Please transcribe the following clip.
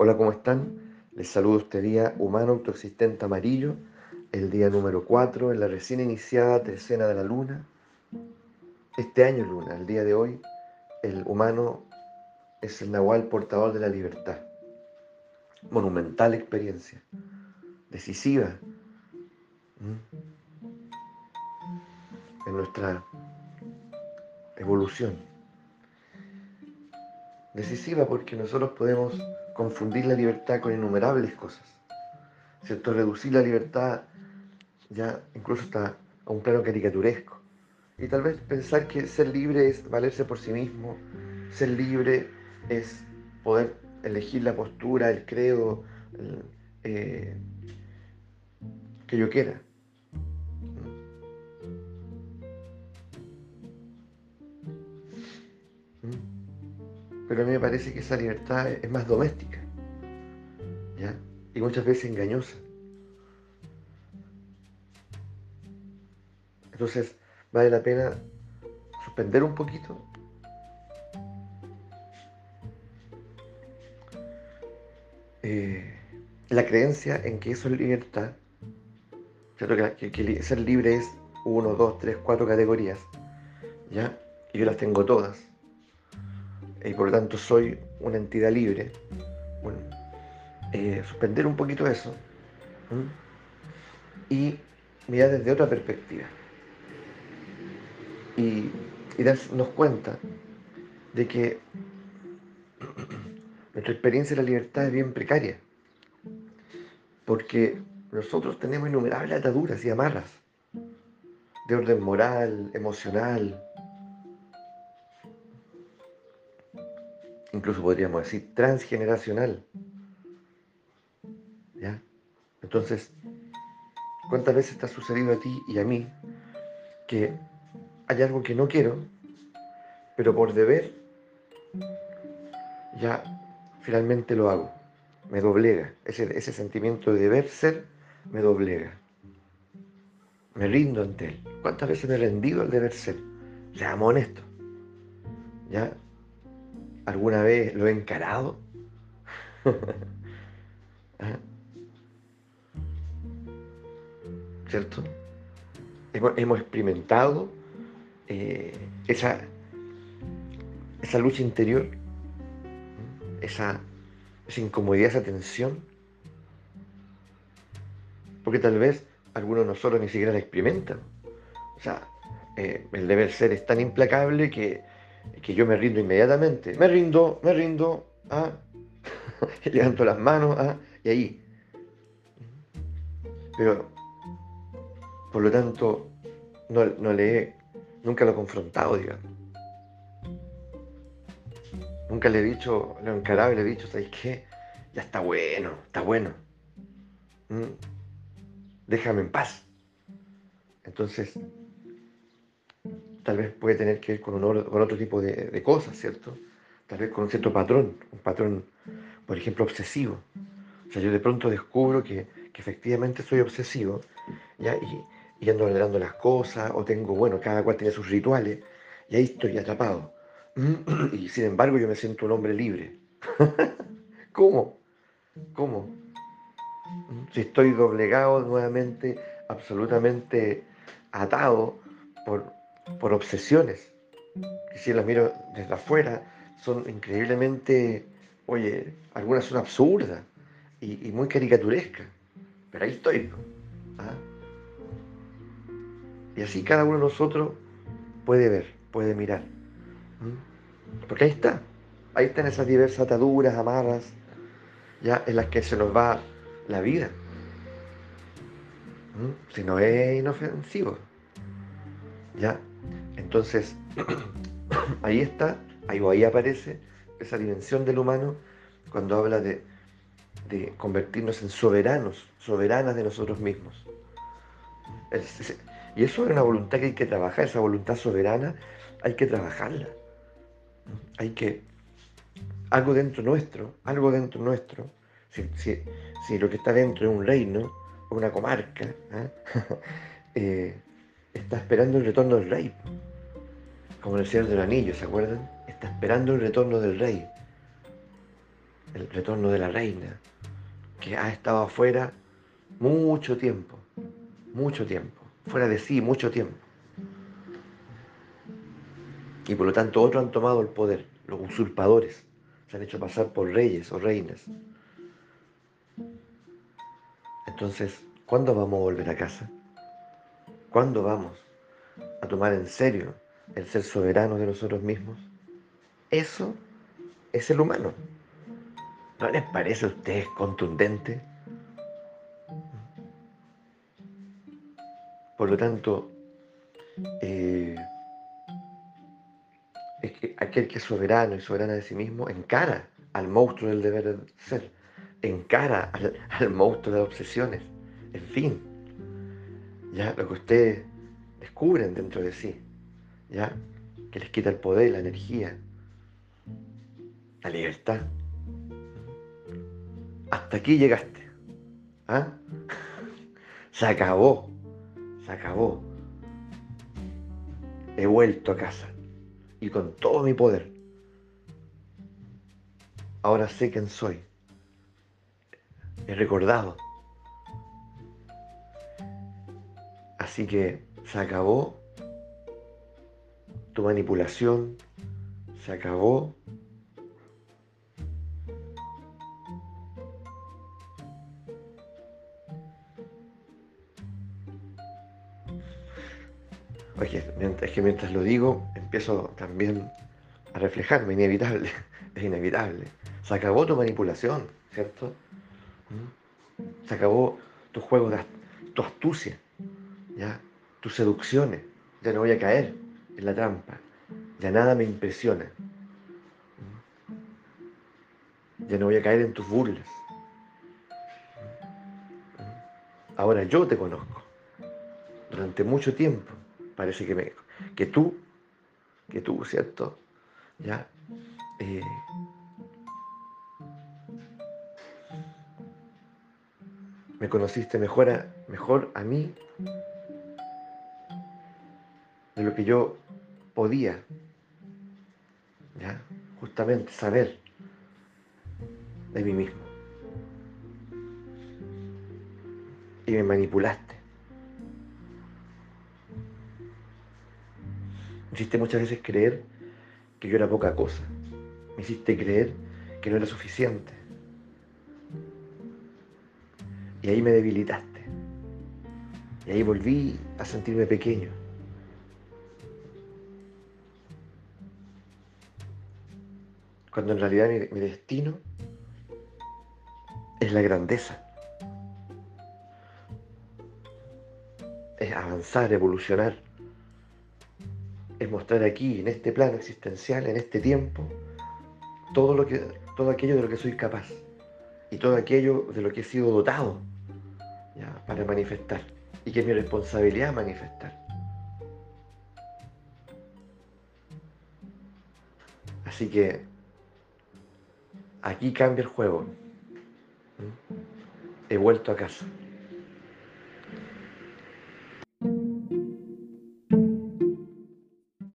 Hola, ¿cómo están? Les saludo este día humano autoexistente amarillo, el día número 4 en la recién iniciada tercena de la luna. Este año luna, el día de hoy, el humano es el nahual portador de la libertad. Monumental experiencia, decisiva en nuestra evolución. Decisiva porque nosotros podemos confundir la libertad con innumerables cosas. ¿Cierto? Reducir la libertad ya incluso hasta a un plano caricaturesco. Y tal vez pensar que ser libre es valerse por sí mismo, ser libre es poder elegir la postura, el credo eh, que yo quiera. Pero a mí me parece que esa libertad es más doméstica, ¿ya? Y muchas veces engañosa. Entonces, vale la pena suspender un poquito eh, la creencia en que eso es libertad, Que, que, ser libre es uno, dos, tres, cuatro categorías, ¿ya? Y yo las tengo todas y por lo tanto soy una entidad libre. Bueno, eh, suspender un poquito eso y mirar desde otra perspectiva. Y, y darnos cuenta de que nuestra experiencia de la libertad es bien precaria. Porque nosotros tenemos innumerables ataduras y amarras de orden moral, emocional, incluso podríamos decir transgeneracional. ¿Ya? Entonces, ¿cuántas veces te ha sucedido a ti y a mí que hay algo que no quiero, pero por deber ya finalmente lo hago? Me doblega. Ese, ese sentimiento de deber ser me doblega. Me rindo ante él. ¿Cuántas veces me he rendido al deber ser? amo honesto. ¿Ya? ¿Alguna vez lo he encarado? ¿Ah? ¿Cierto? Hemos, experimentado eh, esa, esa lucha interior, esa, incomodidad, esa tensión. Porque tal vez algunos de nosotros ni siquiera la experimentan. O sea, eh, el deber ser es tan implacable que que yo me rindo inmediatamente. Me rindo, me rindo, ah, levanto las manos, ah, y ahí. Pero, por lo tanto, no, no le he, nunca lo he confrontado, digamos. Nunca le he dicho, lo he encarado y le he dicho, ¿sabes qué? Ya está bueno, está bueno. Mm. Déjame en paz. Entonces, tal vez puede tener que ver con, otro tipo de, cosas, ¿cierto? Tal vez con un cierto patrón, un patrón, por ejemplo, obsesivo. O sea, yo de pronto descubro que, efectivamente soy obsesivo, ¿ya? Y, y ando acelerando las cosas, o tengo, bueno, cada cual tiene sus rituales, y ahí estoy atrapado. Y sin embargo yo me siento un hombre libre. ¿Cómo? ¿Cómo? Si estoy doblegado nuevamente, absolutamente atado por, por obsesiones, que si las miro desde afuera son increíblemente, oye, algunas son absurdas y, muy caricaturescas, pero ahí estoy. ¿ah? Y así cada uno de nosotros puede ver, puede mirar. Porque ahí está, ahí están esas diversas ataduras, amarras, ya en las que se nos va la vida. Si no es inofensivo. ¿Ya? Entonces, ahí está, ahí, ahí aparece esa dimensión del humano cuando habla de, convertirnos en soberanos, soberanas de nosotros mismos. y eso es una voluntad que hay que trabajar, esa voluntad soberana hay que trabajarla. Hay que, algo dentro nuestro, algo dentro nuestro, si, lo que está dentro es un reino, una comarca, ¿eh? Eh, está esperando el retorno del rey como el Señor del Anillo, ¿se acuerdan? Está esperando el retorno del rey. el retorno de la reina, que ha estado afuera mucho tiempo, mucho tiempo, fuera de sí mucho tiempo. Y por lo tanto otros han tomado el poder, los usurpadores, se han hecho pasar por reyes o reinas. Entonces, ¿cuándo vamos a volver a casa? ¿Cuándo vamos a tomar en serio el ser soberano de nosotros mismos? Eso es el humano. ¿No les parece a ustedes contundente? Por lo tanto, eh, es que aquel que es soberano y soberana de sí mismo encara al monstruo del deber ser, encara al, al monstruo de las obsesiones, en fin, ya lo que ustedes descubren dentro de sí, ya que les quita el poder, la energía, la libertad. Hasta aquí llegaste. ¿Ah? Se acabó. Se acabó. He vuelto a casa. Y con todo mi poder. Ahora sé quién soy. He recordado. Así que se acabó tu manipulación. Se acabó Oye, es que mientras lo digo, empiezo también a reflejarme, inevitable, es inevitable. Se acabó tu manipulación, ¿cierto? ¿Mm? Se acabó tu juego, de, tu astucia, ¿ya? tus seducciones. Ya no voy a caer en la trampa. Ya nada me impresiona. Ya no voy a caer en tus burlas. Ahora yo te conozco. Durante mucho tiempo parece que, me, que tú, que tú, ¿cierto? Ya. Eh, me conociste mejor a, mejor a mí de lo que yo podía, ¿ya? Justamente saber de mí mismo. Y me manipulaste. Me hiciste muchas veces creer que yo era poca cosa. Me hiciste creer que no era suficiente. Y ahí me debilitaste. Y ahí volví a sentirme pequeño. Cuando en realidad mi, destino es la grandeza. Es avanzar, evolucionar es mostrar aquí, en este plano existencial, en este tiempo, todo, lo que, todo aquello de lo que soy capaz y todo aquello de lo que he sido dotado para manifestar y que es mi responsabilidad manifestar. Así que aquí cambia el juego. He vuelto a casa.